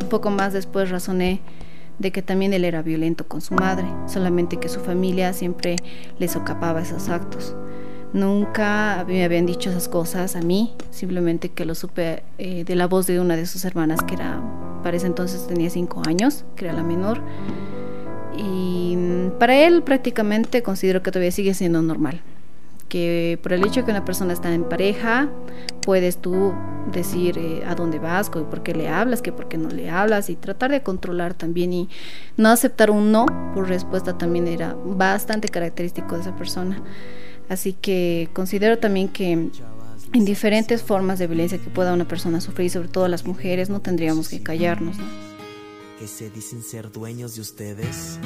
un poco más después razoné de que también él era violento con su madre, solamente que su familia siempre le socapaba esos actos. Nunca me habían dicho esas cosas a mí, simplemente que lo supe eh, de la voz de una de sus hermanas, que era, para ese entonces tenía cinco años, que era la menor. Y mm, para él prácticamente considero que todavía sigue siendo normal que por el hecho de que una persona está en pareja, puedes tú decir eh, a dónde vas, por qué le hablas, que por qué no le hablas y tratar de controlar también y no aceptar un no por respuesta también era bastante característico de esa persona. Así que considero también que en diferentes formas de violencia que pueda una persona sufrir, sobre todo las mujeres, no tendríamos que callarnos. Que se dicen ser dueños de ustedes,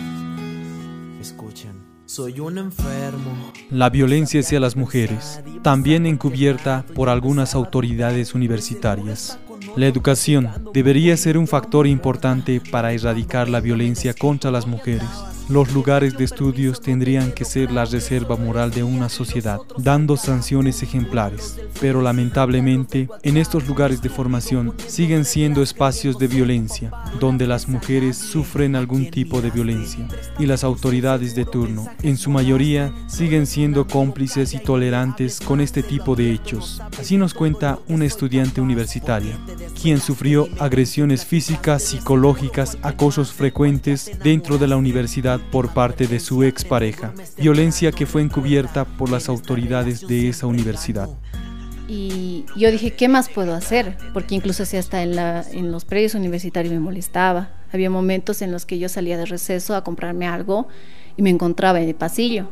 escuchan. Soy un enfermo. La violencia hacia las mujeres, también encubierta por algunas autoridades universitarias. La educación debería ser un factor importante para erradicar la violencia contra las mujeres. Los lugares de estudios tendrían que ser la reserva moral de una sociedad, dando sanciones ejemplares. Pero lamentablemente, en estos lugares de formación siguen siendo espacios de violencia, donde las mujeres sufren algún tipo de violencia. Y las autoridades de turno, en su mayoría, siguen siendo cómplices y tolerantes con este tipo de hechos. Así nos cuenta una estudiante universitaria, quien sufrió agresiones físicas, psicológicas, acosos frecuentes dentro de la universidad por parte de su expareja, violencia que fue encubierta por las autoridades de esa universidad. Y yo dije, ¿qué más puedo hacer? Porque incluso si hasta en, en los predios universitarios me molestaba. Había momentos en los que yo salía de receso a comprarme algo y me encontraba en el pasillo.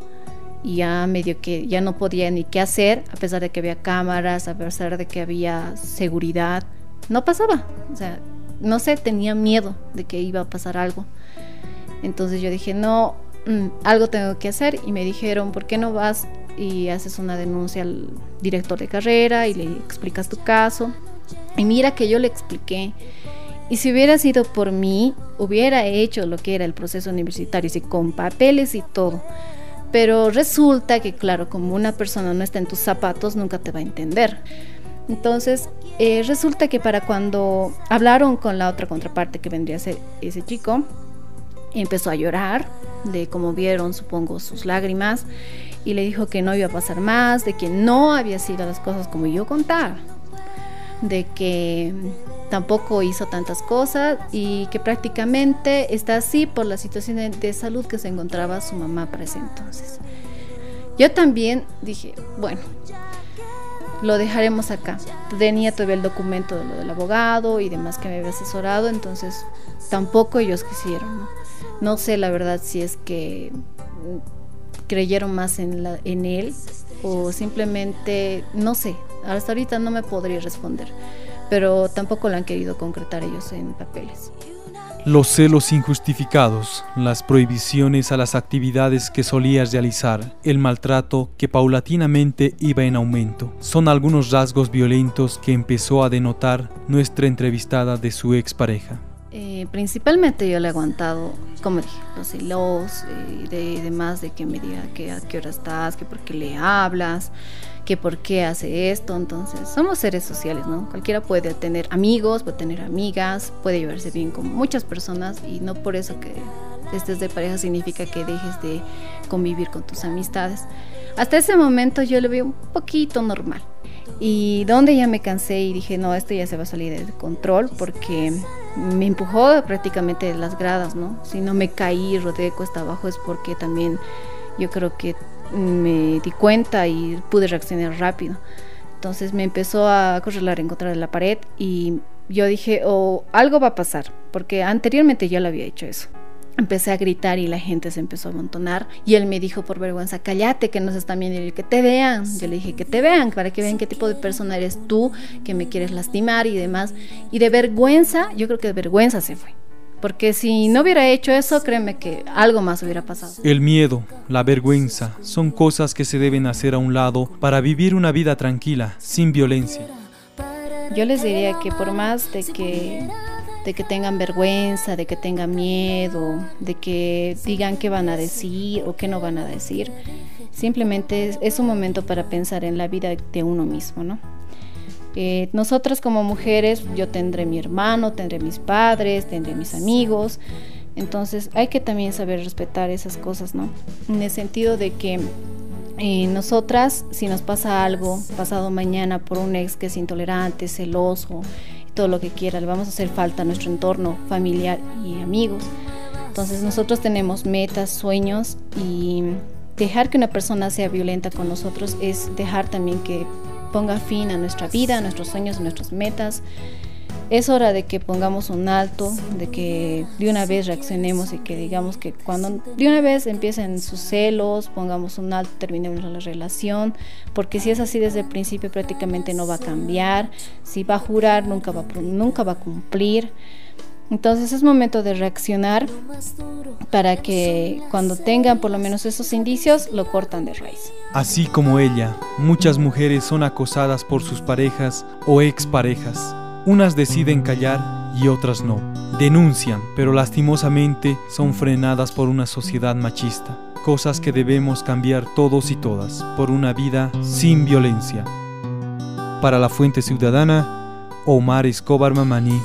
Y ya medio que ya no podía ni qué hacer, a pesar de que había cámaras, a pesar de que había seguridad. No pasaba. O sea, no sé, tenía miedo de que iba a pasar algo. Entonces yo dije, no, mm, algo tengo que hacer y me dijeron, ¿por qué no vas y haces una denuncia al director de carrera y le explicas tu caso? Y mira que yo le expliqué. Y si hubiera sido por mí, hubiera hecho lo que era el proceso universitario, y con papeles y todo. Pero resulta que, claro, como una persona no está en tus zapatos, nunca te va a entender. Entonces, eh, resulta que para cuando hablaron con la otra contraparte que vendría a ser ese chico, empezó a llorar de cómo vieron, supongo, sus lágrimas y le dijo que no iba a pasar más, de que no había sido las cosas como yo contaba, de que tampoco hizo tantas cosas y que prácticamente está así por la situación de, salud que se encontraba su mamá para ese entonces. Yo también dije, bueno, lo dejaremos acá. Tenía todavía el documento de lo del abogado y demás que me había asesorado, entonces tampoco ellos quisieron. ¿no? Sé la verdad si es que creyeron más en, la, en él o simplemente, no sé, hasta ahorita no me podría responder, pero tampoco lo han querido concretar ellos en papeles. Los celos injustificados, las prohibiciones a las actividades que solía realizar, el maltrato que paulatinamente iba en aumento, son algunos rasgos violentos que empezó a denotar nuestra entrevistada de su expareja. Eh, principalmente yo le he aguantado, como dije, los celos y de, demás, de que me diga que a qué hora estás, que por qué le hablas, que por qué hace esto. Entonces, somos seres sociales, ¿no? Cualquiera puede tener amigos, puede tener amigas, puede llevarse bien con muchas personas y no por eso que estés de pareja significa que dejes de convivir con tus amistades. Hasta ese momento yo lo veo un poquito normal. Y donde ya me cansé y dije, no, esto ya se va a salir de control porque me empujó prácticamente de las gradas, ¿no? Si no me caí, rodé cuesta abajo es porque también yo creo que me di cuenta y pude reaccionar rápido. Entonces me empezó a correlar en contra de la pared y yo dije, oh, algo va a pasar, porque anteriormente yo le había hecho eso. Empecé a gritar y la gente se empezó a amontonar y él me dijo por vergüenza, cállate que nos están viendo y que te vean. Yo le dije que te vean para que vean qué tipo de persona eres tú, que me quieres lastimar y demás. Y de vergüenza, yo creo que de vergüenza se fue. Porque si no hubiera hecho eso, créeme que algo más hubiera pasado. El miedo, la vergüenza, son cosas que se deben hacer a un lado para vivir una vida tranquila, sin violencia. Yo les diría que por más de que de que tengan vergüenza, de que tengan miedo, de que digan qué van a decir o qué no van a decir. Simplemente es, un momento para pensar en la vida de uno mismo, ¿no? Eh, nosotras como mujeres, yo tendré mi hermano, tendré mis padres, tendré mis amigos. Entonces hay que también saber respetar esas cosas, ¿no? En el sentido de que eh, nosotras, si nos pasa algo pasado mañana por un ex que es intolerante, celoso, todo lo que quiera, le vamos a hacer falta a nuestro entorno familiar y amigos. Entonces nosotros tenemos metas, sueños y dejar que una persona sea violenta con nosotros es dejar también que ponga fin a nuestra vida, a nuestros sueños, a nuestras metas. Es hora de que pongamos un alto, de que de una vez reaccionemos y que digamos que cuando de una vez empiecen sus celos, pongamos un alto, terminemos la relación, porque si es así desde el principio prácticamente no va a cambiar, si va a jurar nunca va, nunca va a cumplir. Entonces es momento de reaccionar para que cuando tengan por lo menos esos indicios lo cortan de raíz. Así como ella, muchas mujeres son acosadas por sus parejas o exparejas. Unas deciden callar y otras no. Denuncian, pero lastimosamente son frenadas por una sociedad machista. Cosas que debemos cambiar todos y todas por una vida sin violencia. Para la Fuente Ciudadana, Omar Escobar Mamani.